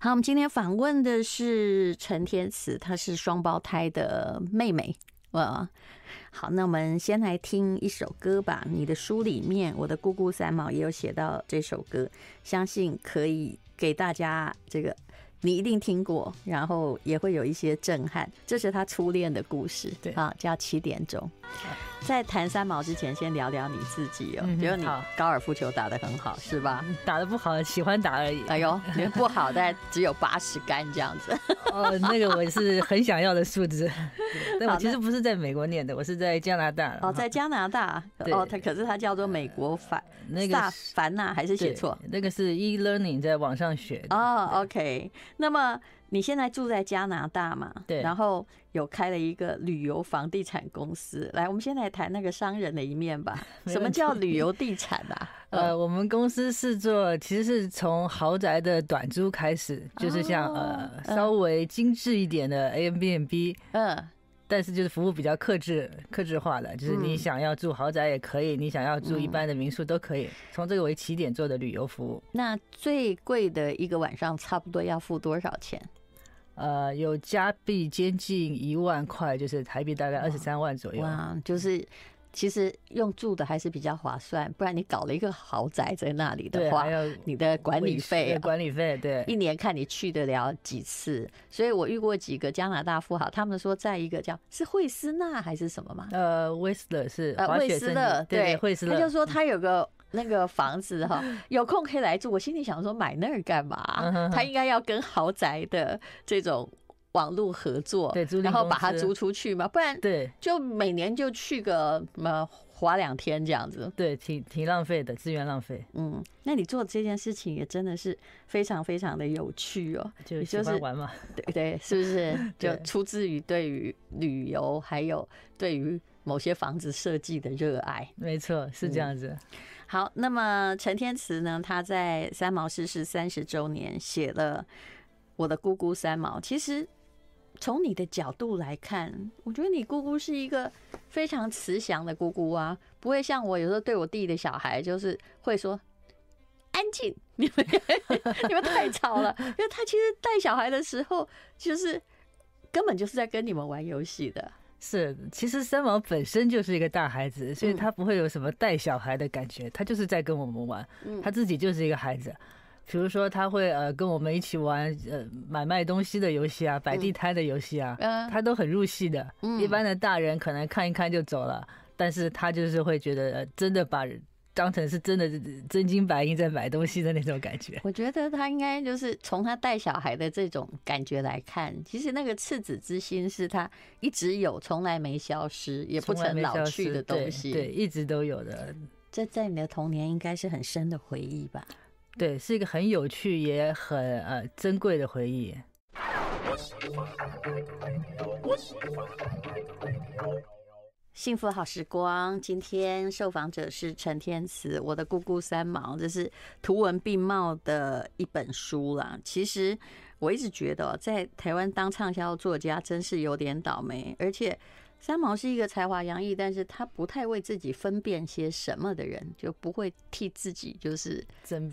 好，我们今天访问的是陈天慈，她是双胞胎的妹妹。哇，好，那我们先来听一首歌吧。你的书里面，我的姑姑三毛也有写到这首歌，相信可以给大家这个。你一定听过，然后也会有一些震撼。这是他初恋的故事，对啊，叫七点钟。在谈三毛之前，先聊聊你自己哦。觉得你高尔夫球打得很好，是吧？打得不好，喜欢打而已。哎呦，不好，但只有八十杆这样子。哦，那个我是很想要的数字。但我其实不是在美国念的，我是在加拿大。哦，在加拿大。哦，他可是他叫做美国凡那个凡纳还是写错？那个是 e-learning 在网上学的。哦，OK。那么你现在住在加拿大嘛？对。然后有开了一个旅游房地产公司。来，我们先来谈那个商人的一面吧。什么叫旅游地产啊？呃，我们公司是做，其实是从豪宅的短租开始，就是像呃稍微精致一点的 Airbnb。嗯。但是就是服务比较克制、克制化的，就是你想要住豪宅也可以，你想要住一般的民宿都可以。从这个为起点做的旅游服务。那最贵的一个晚上差不多要付多少钱？呃，有加币接近一万块，就是台币大概二十三万左右。哇，就是。其实用住的还是比较划算，不然你搞了一个豪宅在那里的话，你的管理费，管理费，对，一年看你去得了几次。所以我遇过几个加拿大富豪，他们说在一个叫是惠斯纳还是什么嘛？呃，威斯勒是呃，惠斯勒，对，惠斯勒。他就说他有个那个房子哈，有空可以来住。我心里想说买那儿干嘛？他应该要跟豪宅的这种。网络合作，对，然后把它租出去嘛，不然对，就每年就去个什么花两天这样子，对，挺挺浪费的，资源浪费。嗯，那你做这件事情也真的是非常非常的有趣哦，就喜欢玩嘛，对对，是不是？就出自于对于旅游还有对于某些房子设计的热爱，没错，是这样子。好，那么陈天慈呢，他在三毛逝世三十周年写了《我的姑姑三毛》，其实。从你的角度来看，我觉得你姑姑是一个非常慈祥的姑姑啊，不会像我有时候对我弟的小孩，就是会说安静，你们你们太吵了。因为他其实带小孩的时候，就是根本就是在跟你们玩游戏的。是，其实三毛本身就是一个大孩子，所以他不会有什么带小孩的感觉，他就是在跟我们玩，他自己就是一个孩子。比如说，他会呃跟我们一起玩呃买卖东西的游戏啊，摆地摊的游戏啊，他都很入戏的。一般的大人可能看一看就走了，但是他就是会觉得真的把当成是真的真金白银在买东西的那种感觉。我觉得他应该就是从他带小孩的这种感觉来看，其实那个赤子之心是他一直有，从来没消失，也不曾老去的东西，对，对，一直都有的。这在你的童年应该是很深的回忆吧？对，是一个很有趣也很呃珍贵的回忆。幸福好时光，今天受访者是陈天慈，我的姑姑三毛，这是图文并茂的一本书啦。其实我一直觉得，在台湾当畅销作家真是有点倒霉，而且。三毛是一个才华洋溢，但是他不太为自己分辨些什么的人，就不会替自己就是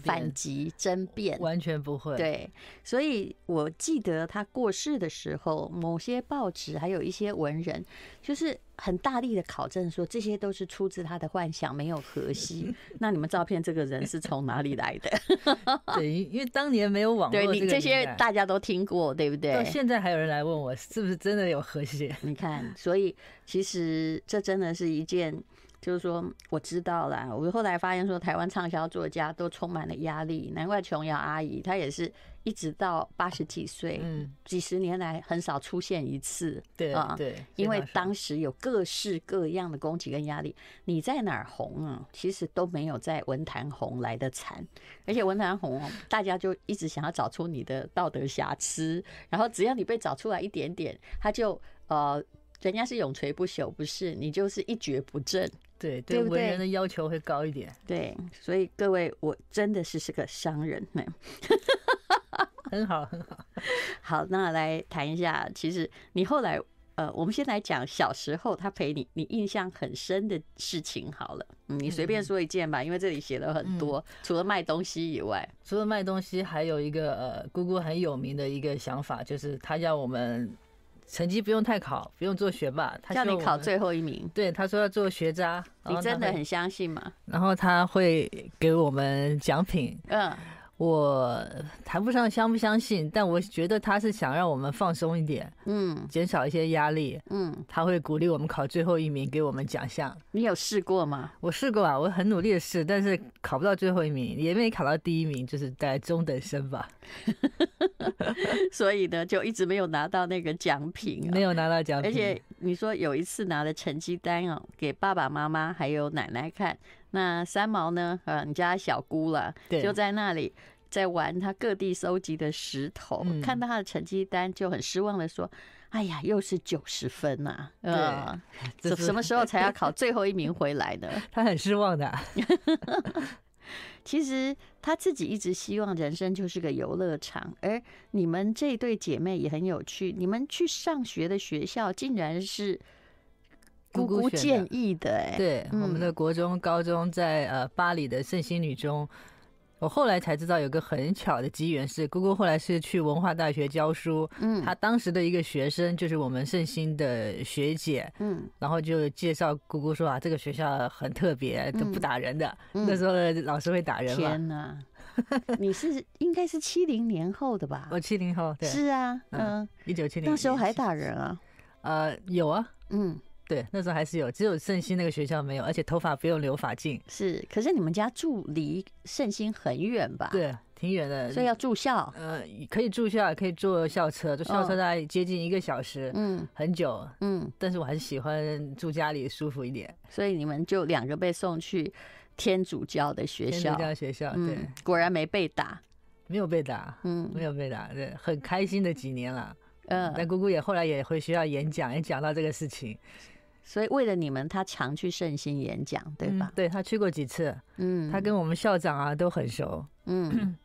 反击争辩，完全不会。对，所以我记得他过世的时候，某些报纸还有一些文人，就是。很大力的考证说，这些都是出自他的幻想，没有核心。那你们照片这个人是从哪里来的？对，因为当年没有网络，对你这些大家都听过，对不对？到现在还有人来问我，是不是真的有河西？你看，所以其实这真的是一件。就是说，我知道啦。我后来发现说，台湾畅销作家都充满了压力，难怪琼瑶阿姨她也是一直到八十几岁，嗯，几十年来很少出现一次，对啊，对，因为当时有各式各样的攻击跟压力。你在哪儿红啊？其实都没有在文坛红来的惨，而且文坛红，大家就一直想要找出你的道德瑕疵，然后只要你被找出来一点点，他就呃。人家是永垂不朽，不是你就是一蹶不振。对对，文人的要求会高一点。对，所以各位，我真的是是个商人呢，很好很好。好，那来谈一下，其实你后来呃，我们先来讲小时候他陪你，你印象很深的事情好了。嗯，你随便说一件吧，因为这里写了很多，除了卖东西以外，除了卖东西，还有一个呃，姑姑很有名的一个想法，就是他要我们。成绩不用太考，不用做学霸，他叫你考最后一名。对，他说要做学渣，你真的很相信吗？然后他会给我们奖品。嗯。我谈不上相不相信，但我觉得他是想让我们放松一点，嗯，减少一些压力，嗯，他会鼓励我们考最后一名，给我们奖项。你有试过吗？我试过啊，我很努力的试，但是考不到最后一名，也没考到第一名，就是在中等生吧。所以呢，就一直没有拿到那个奖品，没有拿到奖品。而且你说有一次拿了成绩单哦，给爸爸妈妈还有奶奶看。那三毛呢？呃，你家小姑了，就在那里在玩他各地收集的石头，嗯、看到他的成绩单就很失望的说：“哎呀，又是九十分呐、啊！呃，什什么时候才要考最后一名回来呢？”他很失望的。其实他自己一直希望人生就是个游乐场，而你们这对姐妹也很有趣，你们去上学的学校竟然是。姑姑建议的哎，对，我们的国中、高中在呃巴黎的圣心女中，我后来才知道有个很巧的机缘，是姑姑后来是去文化大学教书，嗯，她当时的一个学生就是我们圣心的学姐，嗯，然后就介绍姑姑说啊，这个学校很特别，都不打人的，那时候的老师会打人吗？天哪，你是应该是七零年后的吧？我七零后，对，是啊，嗯，一九七零，那时候还打人啊？呃，有啊，嗯。对，那时候还是有，只有圣心那个学校没有，而且头发不用留发镜。是，可是你们家住离圣心很远吧？对，挺远的，所以要住校。呃，可以住校，也可以坐校车，坐校车大概接近一个小时，嗯，很久，嗯。但是我还是喜欢住家里舒服一点。所以你们就两个被送去天主教的学校，天主教学校，对，果然没被打，没有被打，嗯，没有被打，对，很开心的几年了。嗯，但姑姑也后来也回学校演讲，也讲到这个事情。所以为了你们，他常去圣心演讲，对吧？嗯、对，他去过几次，嗯，他跟我们校长啊都很熟，嗯，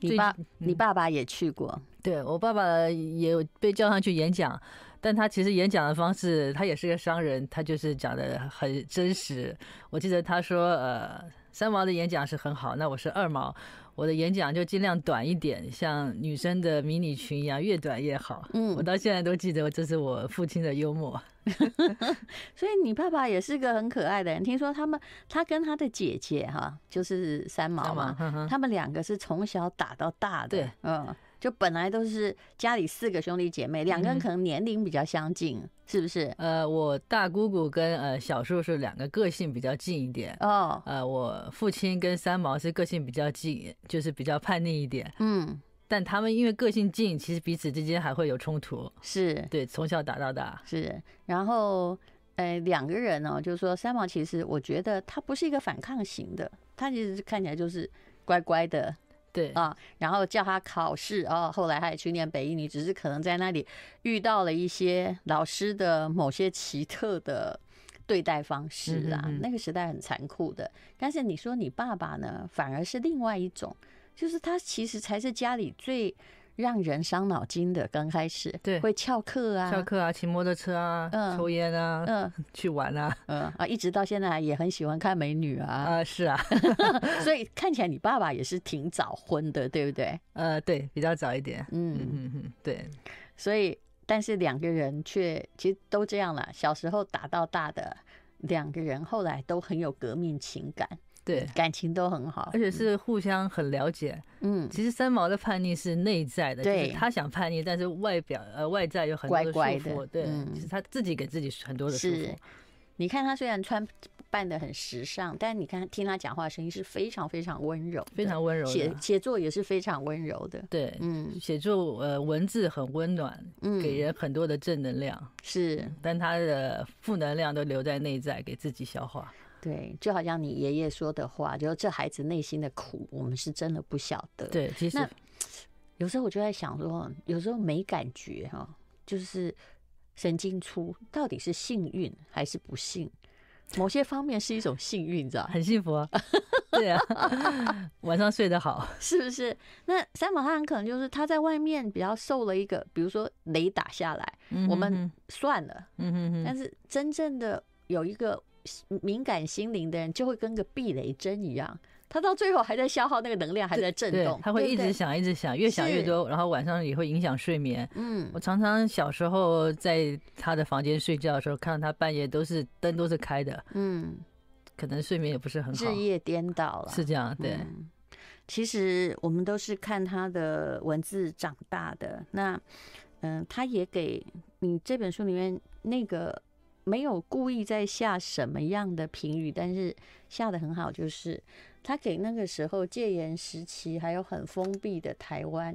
你爸，你爸爸也去过，对，我爸爸也被叫上去演讲，但他其实演讲的方式，他也是个商人，他就是讲的很真实。我记得他说，呃，三毛的演讲是很好，那我是二毛。我的演讲就尽量短一点，像女生的迷你裙一样，越短越好。嗯，我到现在都记得，这是我父亲的幽默。所以你爸爸也是个很可爱的人。听说他们，他跟他的姐姐哈，就是三毛嘛，呵呵他们两个是从小打到大的。对，嗯。就本来都是家里四个兄弟姐妹，两个人可能年龄比较相近，嗯、是不是？呃，我大姑姑跟呃小叔叔两个个性比较近一点。哦。呃，我父亲跟三毛是个性比较近，就是比较叛逆一点。嗯。但他们因为个性近，其实彼此之间还会有冲突。是。对，从小打到大。是。然后，呃，两个人呢、哦，就是说三毛其实我觉得他不是一个反抗型的，他其实看起来就是乖乖的。对啊，然后叫他考试啊，后来他也去念北一女，只是可能在那里遇到了一些老师的某些奇特的对待方式啊，那个时代很残酷的。但是你说你爸爸呢，反而是另外一种，就是他其实才是家里最。让人伤脑筋的，刚开始对，会翘课啊，翘课啊，骑摩托车啊，嗯，抽烟啊，嗯，去玩啊，嗯啊，一直到现在也很喜欢看美女啊，啊，是啊，所以看起来你爸爸也是挺早婚的，对不对？呃，对，比较早一点，嗯。嗯嗯，对，所以但是两个人却其实都这样了，小时候打到大的两个人，后来都很有革命情感。对，感情都很好，而且是互相很了解。嗯，其实三毛的叛逆是内在的，对，他想叛逆，但是外表呃外在有很多的束缚。乖乖的，对，其实他自己给自己很多的束缚。你看他虽然穿扮的很时尚，但你看听他讲话声音是非常非常温柔，非常温柔。写写作也是非常温柔的。对，嗯，写作呃文字很温暖，嗯，给人很多的正能量。是，但他的负能量都留在内在，给自己消化。对，就好像你爷爷说的话，就是这孩子内心的苦，我们是真的不晓得。对，其实 有时候我就在想说，有时候没感觉哈，就是神经粗，到底是幸运还是不幸？某些方面是一种幸运，你知道？很幸福啊，对啊，晚上睡得好，是不是？那三毛他很可能就是他在外面比较受了一个，比如说雷打下来，嗯、哼哼我们算了，嗯哼哼但是真正的有一个敏感心灵的人，就会跟个避雷针一样。他到最后还在消耗那个能量，还在震动，他会一直想，一直想，越想越多，然后晚上也会影响睡眠。嗯，我常常小时候在他的房间睡觉的时候，看到他半夜都是灯都是开的。嗯，可能睡眠也不是很好，日夜颠倒了。是这样，对。其实我们都是看他的文字长大的。那，嗯，他也给你这本书里面那个没有故意在下什么样的评语，但是下的很好，就是。他给那个时候戒严时期还有很封闭的台湾，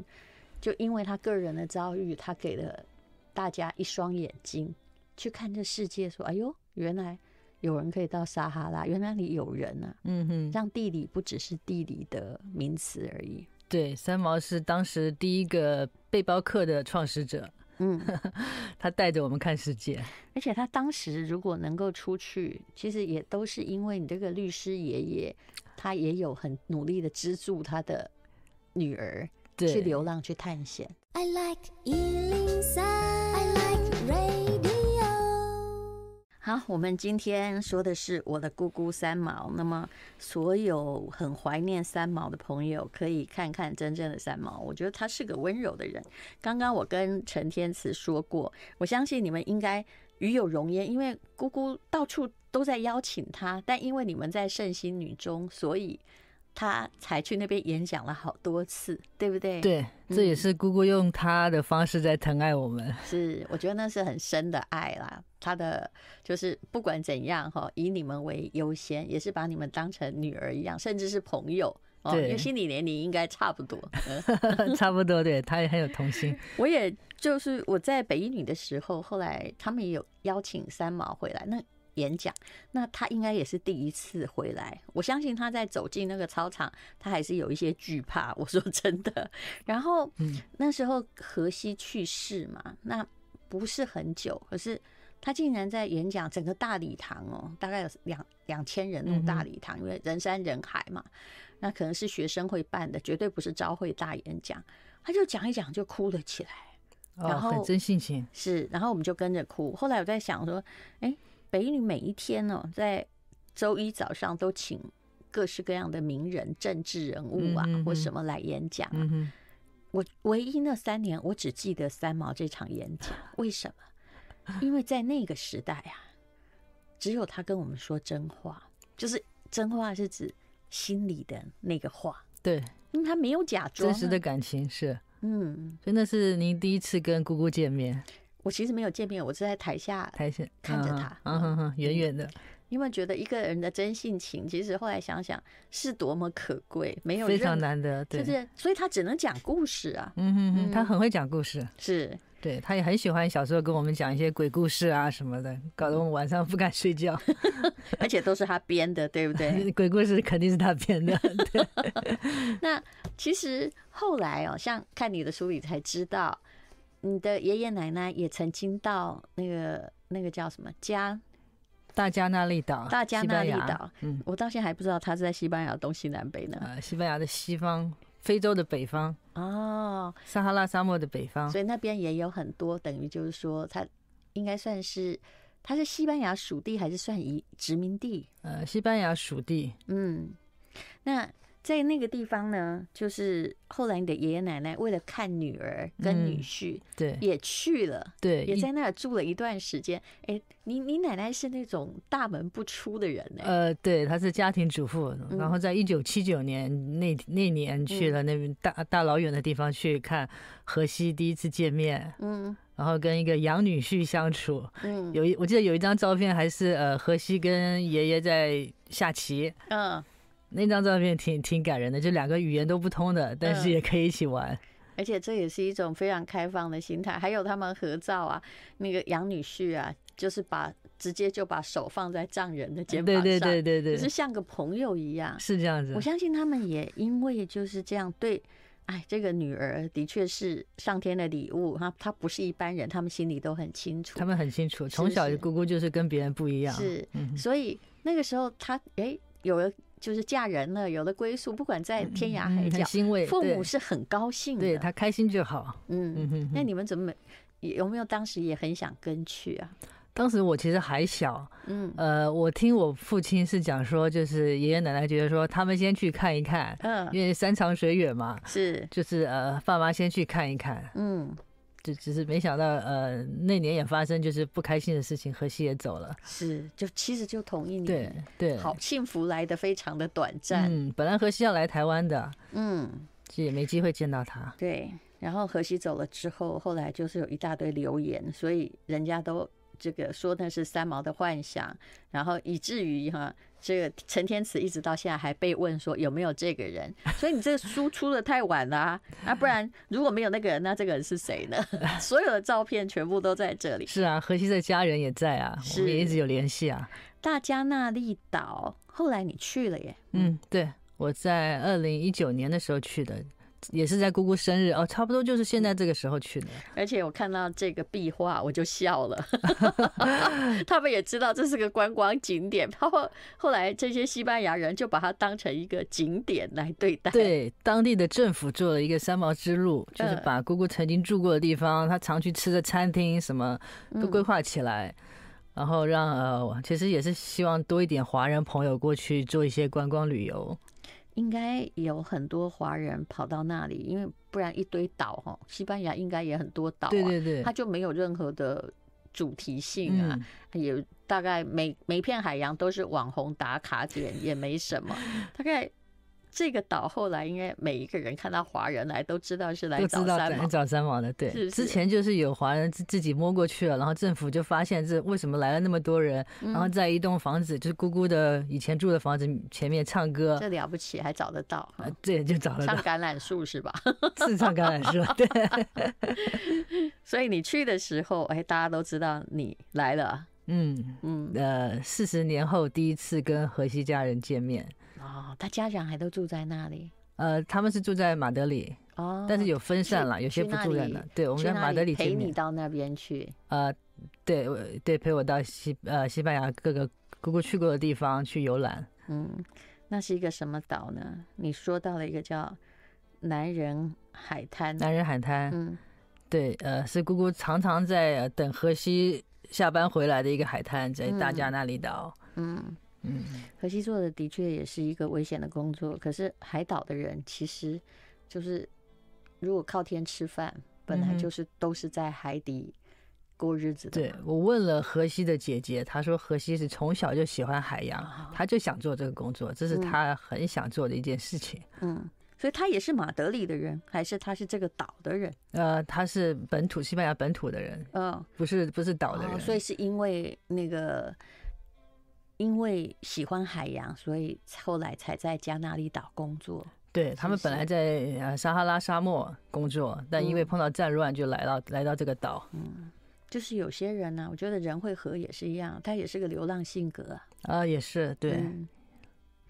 就因为他个人的遭遇，他给了大家一双眼睛去看这世界，说：“哎呦，原来有人可以到撒哈拉，原来里有人啊！”嗯哼，让地理不只是地理的名词而已。对，三毛是当时第一个背包客的创始者。嗯，他带着我们看世界，而且他当时如果能够出去，其实也都是因为你这个律师爷爷。他也有很努力的资助他的女儿去流浪去探险。I like 103, I like radio。好，我们今天说的是我的姑姑三毛。那么，所有很怀念三毛的朋友，可以看看真正的三毛。我觉得他是个温柔的人。刚刚我跟陈天慈说过，我相信你们应该与有荣焉，因为姑姑到处。都在邀请他，但因为你们在圣心女中，所以他才去那边演讲了好多次，对不对？对，这也是姑姑用她的方式在疼爱我们。嗯、是，我觉得那是很深的爱啦。她的就是不管怎样哈，以你们为优先，也是把你们当成女儿一样，甚至是朋友。哦，因为心理年龄应该差不多，差不多。对，他也很有童心。我也就是我在北一女的时候，后来他们也有邀请三毛回来。那演讲，那他应该也是第一次回来。我相信他在走进那个操场，他还是有一些惧怕。我说真的。然后，那时候荷西去世嘛，那不是很久，可是他竟然在演讲，整个大礼堂哦，大概有两两千人那种大礼堂，因为人山人海嘛。那可能是学生会办的，绝对不是朝会大演讲。他就讲一讲就哭了起来，然后很真性情是，然后我们就跟着哭。后来我在想说，哎。北一女每一天呢，在周一早上都请各式各样的名人、政治人物啊，或什么来演讲啊。我唯一那三年，我只记得三毛这场演讲。为什么？因为在那个时代啊，只有他跟我们说真话，就是真话是指心里的那个话。对，因为他没有假装，真实的感情是。嗯，真的是您第一次跟姑姑见面。我其实没有见面，我是在台下台下看着他，嗯哼哼，远远的。因为觉得一个人的真性情，其实后来想想是多么可贵，没有非常难得，对，就是所以他只能讲故事啊。嗯哼哼，他很会讲故事，是对，他也很喜欢小时候跟我们讲一些鬼故事啊什么的，搞得我们晚上不敢睡觉，而且都是他编的，对不对？鬼故事肯定是他编的。对。那其实后来哦，像看你的书里才知道。你的爷爷奶奶也曾经到那个那个叫什么加大加那利岛，大加那利岛。嗯，我到现在还不知道它是在西班牙东西南北呢。呃，西班牙的西方，非洲的北方。哦，撒哈拉沙漠的北方。所以那边也有很多，等于就是说，它应该算是它是西班牙属地，还是算移殖民地？呃，西班牙属地。嗯，那。在那个地方呢，就是后来你的爷爷奶奶为了看女儿跟女婿，对，也去了，对，也在那儿住了一段时间。哎，你你奶奶是那种大门不出的人呢？呃，对，她是家庭主妇，然后在一九七九年那那年去了那边大大老远的地方去看荷西第一次见面，嗯，然后跟一个养女婿相处，嗯，有一我记得有一张照片还是呃荷西跟爷爷在下棋，嗯。那张照片挺挺感人的，就两个语言都不通的，但是也可以一起玩，嗯，而且这也是一种非常开放的心态。还有他们合照啊，那个杨女婿啊，就是把直接就把手放在丈人的肩膀上，对对对对对，就是像个朋友一样，是这样子。我相信他们也因为就是这样对哎，这个女儿的确是上天的礼物，她她不是一般人，他们心里都很清楚。他们很清楚，从小姑姑就是跟别人不一样。是，所以那个时候她哎，有了就是嫁人了，有了归宿，不管在天涯海角，欣慰，父母是很高兴的，对他开心就好。嗯，那你们怎么有没有当时也很想跟去啊？当时我其实还小，嗯，呃，我听我父亲是讲说，就是爷爷奶奶觉得说，他们先去看一看，嗯，因为山长水远嘛，是，就是呃，爸妈先去看一看，嗯，就只是没想到，呃，那年也发生就是不开心的事情，荷西也走了，是，就其实就同一年，对对，好幸福来的非常的短暂，嗯，本来荷西要来台湾的，嗯，其实也没机会见到他，对，然后荷西走了之后，后来就是有一大堆留言，所以人家都。这个说那是三毛的幻想，然后以至于哈，这个陈天慈一直到现在还被问说有没有这个人，所以你这个书出的太晚了啊，啊，不然如果没有那个人，那这个人是谁呢？所有的照片全部都在这里。是啊，荷西的家人也在啊，我们也一直有联系啊。大加那利岛，后来你去了耶？嗯，对，我在二零一九年的时候去的。也是在姑姑生日哦，差不多就是现在这个时候去的。而且我看到这个壁画，我就笑了。他们也知道这是个观光景点，然后后来这些西班牙人就把它当成一个景点来对待。对，当地的政府做了一个三毛之路，就是把姑姑曾经住过的地方，她常去吃的餐厅什么都规划起来，然后让呃，其实也是希望多一点华人朋友过去做一些观光旅游。应该有很多华人跑到那里，因为不然一堆岛哈，西班牙应该也很多岛啊，对对对，它就没有任何的主题性啊，也大概每每片海洋都是网红打卡点，也没什么，大概。这个岛后来应该每一个人看到华人来都知道是来找三毛，找三毛的。对，之前就是有华人自自己摸过去了，然后政府就发现这为什么来了那么多人，嗯、然后在一栋房子，就是姑姑的以前住的房子前面唱歌，这了不起，还找得到。啊，对，就找得到。唱橄榄树是吧？是唱橄榄树，对。所以你去的时候，哎，大家都知道你来了。嗯嗯，呃，四十年后第一次跟荷西家人见面。哦，他家长还都住在那里？呃，他们是住在马德里哦，但是有分散了，有些不住在那。对，我们在马德里陪你到那边去。呃，对，对，陪我到西呃西班牙各个姑姑去过的地方去游览。嗯，那是一个什么岛呢？你说到了一个叫男人海滩。男人海滩，嗯，对，呃，是姑姑常常在等荷西下班回来的一个海滩，在大加那利岛。嗯。嗯嗯，荷西做的的确也是一个危险的工作。可是海岛的人其实就是，如果靠天吃饭，本来就是都是在海底过日子的。对，我问了荷西的姐姐，她说荷西是从小就喜欢海洋，她就想做这个工作，这是她很想做的一件事情。嗯，所以她也是马德里的人，还是她是这个岛的人？呃，她是本土西班牙本土的人，嗯，不是不是岛的人。所以是因为那个。因为喜欢海洋，所以后来才在加那利岛工作。对，他们本来在呃撒哈拉沙漠工作，但因为碰到战乱，就来到来到这个岛。嗯，就是有些人呢，我觉得人会和也是一样，他也是个流浪性格啊。啊，也是对，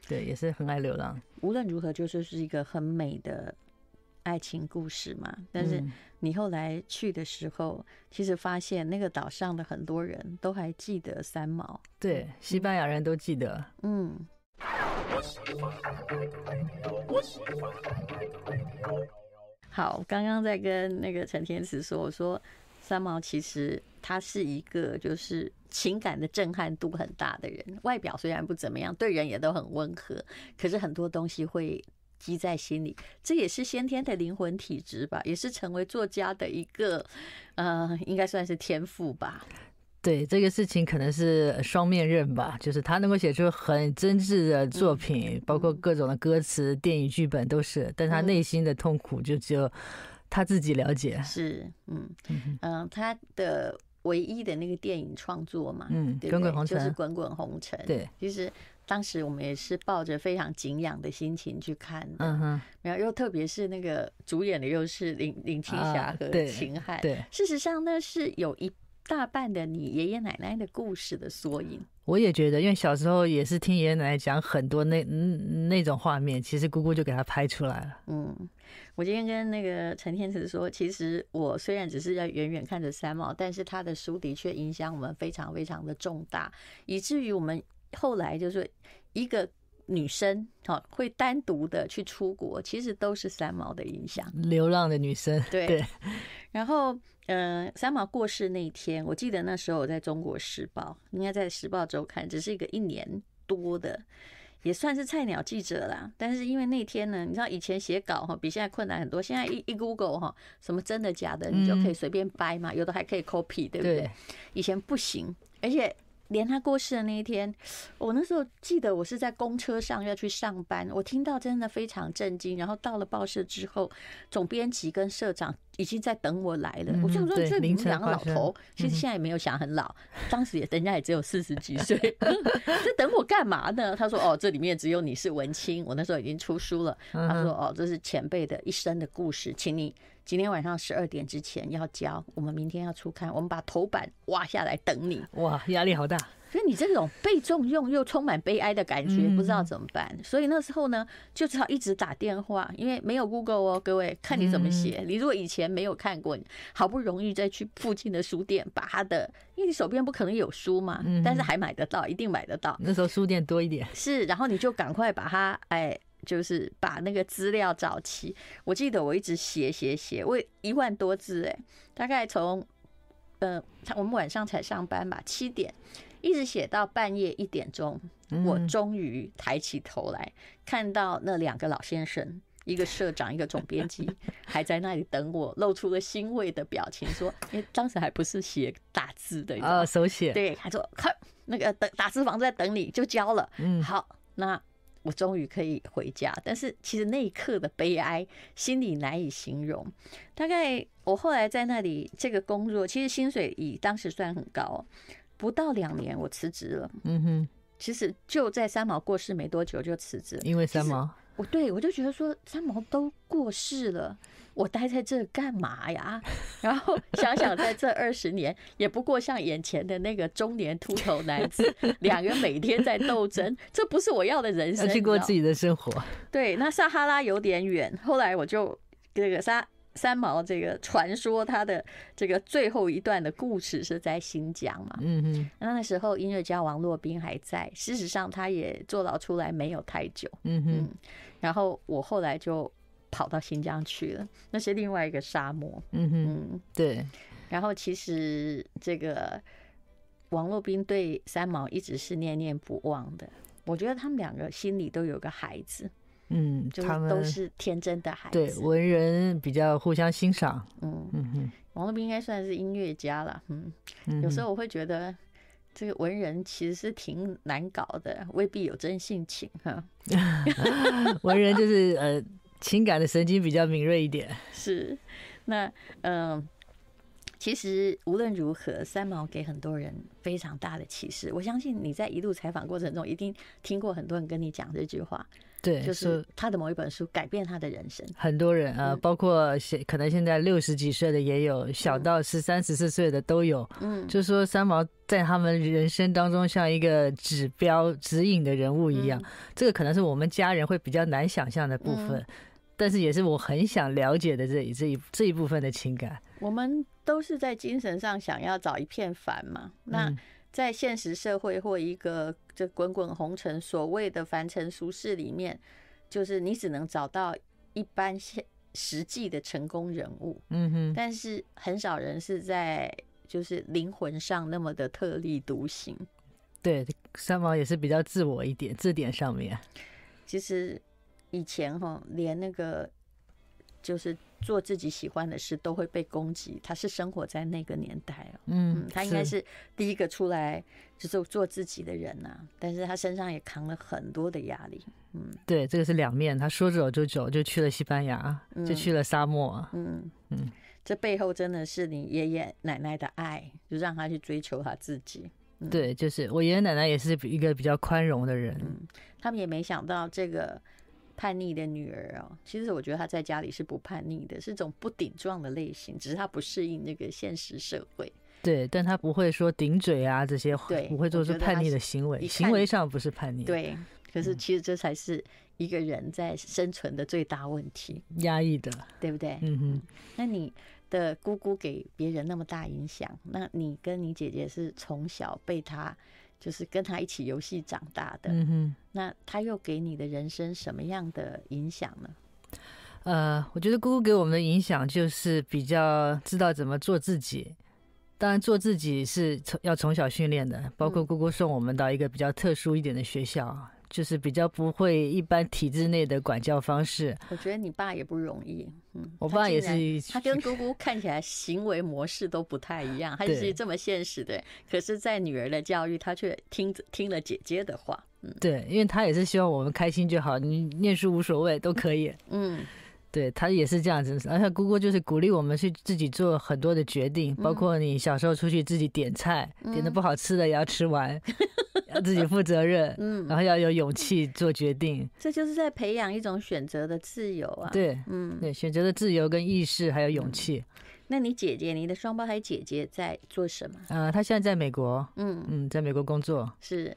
对，也是很爱流浪。无论如何，就是是一个很美的爱情故事嘛。但是。你后来去的时候，其实发现那个岛上的很多人都还记得三毛。对，西班牙人都记得。嗯。好，刚刚在跟那个陈天慈说，我说三毛其实他是一个就是情感的震撼度很大的人，外表虽然不怎么样，对人也都很温和，可是很多东西会。积在心里，这也是先天的灵魂体质吧，也是成为作家的一个，呃，应该算是天赋吧。对，这个事情可能是双面刃吧，就是他能够写出很真挚的作品，嗯、包括各种的歌词、嗯、电影剧本都是，但他内心的痛苦就只有他自己了解。是，嗯嗯、呃，他的唯一的那个电影创作嘛，嗯，滚滚红尘就是滚滚红尘。对，其实。当时我们也是抱着非常敬仰的心情去看的，嗯哼，没有，又特别是那个主演的又是林林青霞和秦汉，对，事实上那是有一大半的你爷爷奶奶的故事的缩影。我也觉得，因为小时候也是听爷爷奶奶讲很多那那种画面，其实姑姑就给他拍出来了。嗯，我今天跟那个陈天慈说，其实我虽然只是在远远看着三毛，但是他的书的确影响我们非常非常的重大，以至于我们后来就是一个女生哈会单独的去出国，其实都是三毛的影响。流浪的女生，对。对然后。嗯，三毛过世那一天，我记得那时候我在中国时报，应该在时报周刊，只是一个一年多的，也算是菜鸟记者啦。但是因为那天呢，你知道以前写稿哈比现在困难很多，现在一一 Google 哈，什么真的假的，你就可以随便掰嘛，有的还可以 copy，对不对？以前不行，而且。连他过世的那一天，我那时候记得我是在公车上要去上班，我听到真的非常震惊。然后到了报社之后，总编辑跟社长已经在等我来了。我想说，这你们两个老头，其实现在也没有想很老，当时也人家也只有四十几岁，这等我干嘛呢？他说：“哦，这里面只有你是文青。”我那时候已经出书了。他说：“哦，这是前辈的一生的故事，请你。”今天晚上十二点之前要交，我们明天要出刊，我们把头版挖下来等你。哇，压力好大！所以你这种被重用又充满悲哀的感觉，不知道怎么办。所以那时候呢，就只好一直打电话，因为没有 Google 哦，各位看你怎么写。你如果以前没有看过，好不容易再去附近的书店把他的，因为你手边不可能有书嘛，但是还买得到，一定买得到。那时候书店多一点，是，然后你就赶快把它哎。就是把那个资料找齐。我记得我一直写写写，我一万多字哎，大概从呃，我们晚上才上班吧，七点一直写到半夜一点钟，我终于抬起头来，看到那两个老先生，一个社长，一个总编辑，还在那里等我，露出了欣慰的表情，说：“因为当时还不是写打字的啊，手写。”对，他说：“看，那个等打字房在等你，就交了。”嗯，好，那。我终于可以回家，但是其实那一刻的悲哀，心里难以形容。大概我后来在那里这个工作，其实薪水以当时算很高，不到两年我辞职了。嗯哼，其实就在三毛过世没多久就辞职，因为三毛，我对我就觉得说三毛都过世了。我待在这干嘛呀？然后想想，在这二十年，也不过像眼前的那个中年秃头男子，两个每天在斗争，这不是我要的人生。要去过自己的生活。对，那撒哈拉有点远。后来我就这个三三毛这个传说，他的这个最后一段的故事是在新疆嘛。嗯嗯。那那时候音乐家王洛宾还在，事实上他也坐牢出来没有太久。嗯嗯。然后我后来就。跑到新疆去了，那是另外一个沙漠。嗯哼，对。然后其实这个王洛宾对三毛一直是念念不忘的。我觉得他们两个心里都有个孩子，嗯，就是都是天真的孩子。对，文人比较互相欣赏。嗯嗯哼，王洛宾应该算是音乐家了。嗯，有时候我会觉得这个文人其实是挺难搞的，未必有真性情哈。文人就是呃。情感的神经比较敏锐一点，是。那嗯、呃，其实无论如何，三毛给很多人非常大的启示。我相信你在一路采访过程中，一定听过很多人跟你讲这句话。对，就是他的某一本书改变他的人生。很多人啊，包括现可能现在六十几岁的也有，小到十三十四岁的都有。嗯，就是说三毛在他们人生当中像一个指标指引的人物一样。这个可能是我们家人会比较难想象的部分，但是也是我很想了解的这一这一这一部分的情感。我们都是在精神上想要找一片帆嘛。那。在现实社会或一个这滚滚红尘所谓的凡尘俗世里面，就是你只能找到一般现实际的成功人物，嗯哼，但是很少人是在就是灵魂上那么的特立独行。对，三毛也是比较自我一点，这点上面。其实以前哈，连那个就是。做自己喜欢的事都会被攻击，他是生活在那个年代哦，嗯，他应该是第一个出来就是做自己的人呐，但是他身上也扛了很多的压力，嗯，对，这个是两面，他说走就走，就去了西班牙，就去了沙漠，嗯嗯，这背后真的是你爷爷奶奶的爱，就让他去追求他自己，对，就是我爷爷奶奶也是一个比较宽容的人，嗯，他们也没想到这个。叛逆的女儿哦，其实我觉得她在家里是不叛逆的，是种不顶撞的类型，只是她不适应那个现实社会。对，但她不会说顶嘴啊这些，对，不会做出叛逆的行为，行为上不是叛逆。对，可是其实这才是一个人在生存的最大问题，压抑的，对不对？嗯哼。那你的姑姑给别人那么大影响，那你跟你姐姐是从小被她。就是跟他一起游戏长大的，嗯哼，那他又给你的人生什么样的影响呢？呃，我觉得姑姑给我们的影响就是比较知道怎么做自己。当然，做自己是从要从小训练的，包括姑姑送我们到一个比较特殊一点的学校。就是比较不会一般体制内的管教方式。我觉得你爸也不容易，嗯，我爸也是，他跟姑姑看起来行为模式都不太一样，他是这么现实的。可是，在女儿的教育，他却听听了姐姐的话，嗯，对，因为他也是希望我们开心就好，你念书无所谓，都可以，嗯。对，他也是这样子，而且姑姑就是鼓励我们去自己做很多的决定，包括你小时候出去自己点菜，嗯、点的不好吃的也要吃完，嗯、要自己负责任，嗯，然后要有勇气做决定。这就是在培养一种选择的自由啊。对，嗯，对，选择的自由跟意识还有勇气。嗯、那你姐姐，你的双胞胎姐姐在做什么？呃，她现在在美国，嗯嗯，在美国工作。是，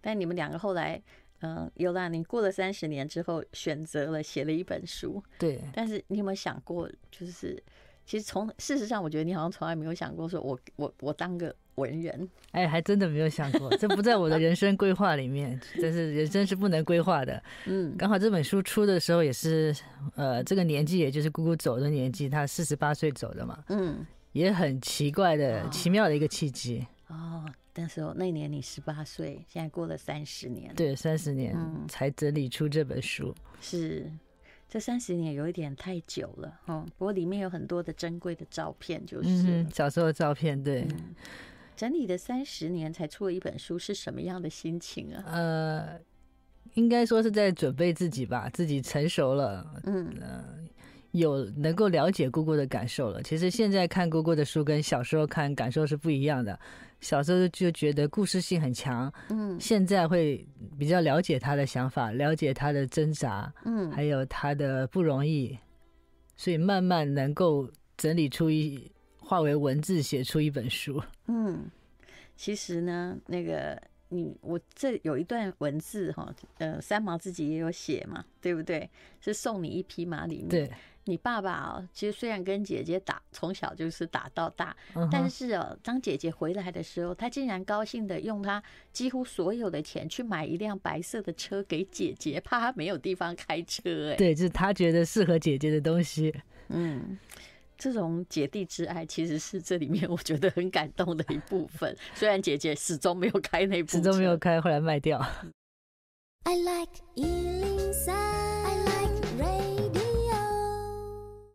但你们两个后来。嗯，尤拉，你过了三十年之后，选择了写了一本书。对，但是你有没有想过，就是其实从事实上，我觉得你好像从来没有想过，说我我我当个文人。哎，还真的没有想过，这不在我的人生规划里面。这是人生是不能规划的。嗯，刚好这本书出的时候也是，呃，这个年纪也就是姑姑走的年纪，她四十八岁走的嘛。嗯，也很奇怪的、哦、奇妙的一个契机。哦。那时候那年你十八岁，现在过了三十年，对，三十年才整理出这本书。嗯、是，这三十年有一点太久了，嗯。不过里面有很多的珍贵的照片，就是、嗯、小时候的照片。对，嗯、整理的三十年才出了一本书，是什么样的心情啊？呃，应该说是在准备自己吧，自己成熟了，嗯。呃有能够了解姑姑的感受了。其实现在看姑姑的书跟小时候看感受是不一样的。小时候就觉得故事性很强，嗯，现在会比较了解他的想法，了解他的挣扎，嗯，还有他的不容易，所以慢慢能够整理出一化为文字，写出一本书。嗯，其实呢，那个你我这有一段文字哈，呃，三毛自己也有写嘛，对不对？是送你一匹马里面。对。你爸爸哦，其实虽然跟姐姐打，从小就是打到大，但是哦，当姐姐回来的时候，他竟然高兴的用他几乎所有的钱去买一辆白色的车给姐姐，怕她没有地方开车。哎，对，就是他觉得适合姐姐的东西。嗯，这种姐弟之爱其实是这里面我觉得很感动的一部分。虽然姐姐始终没有开那部，始终没有开，后来卖掉。I like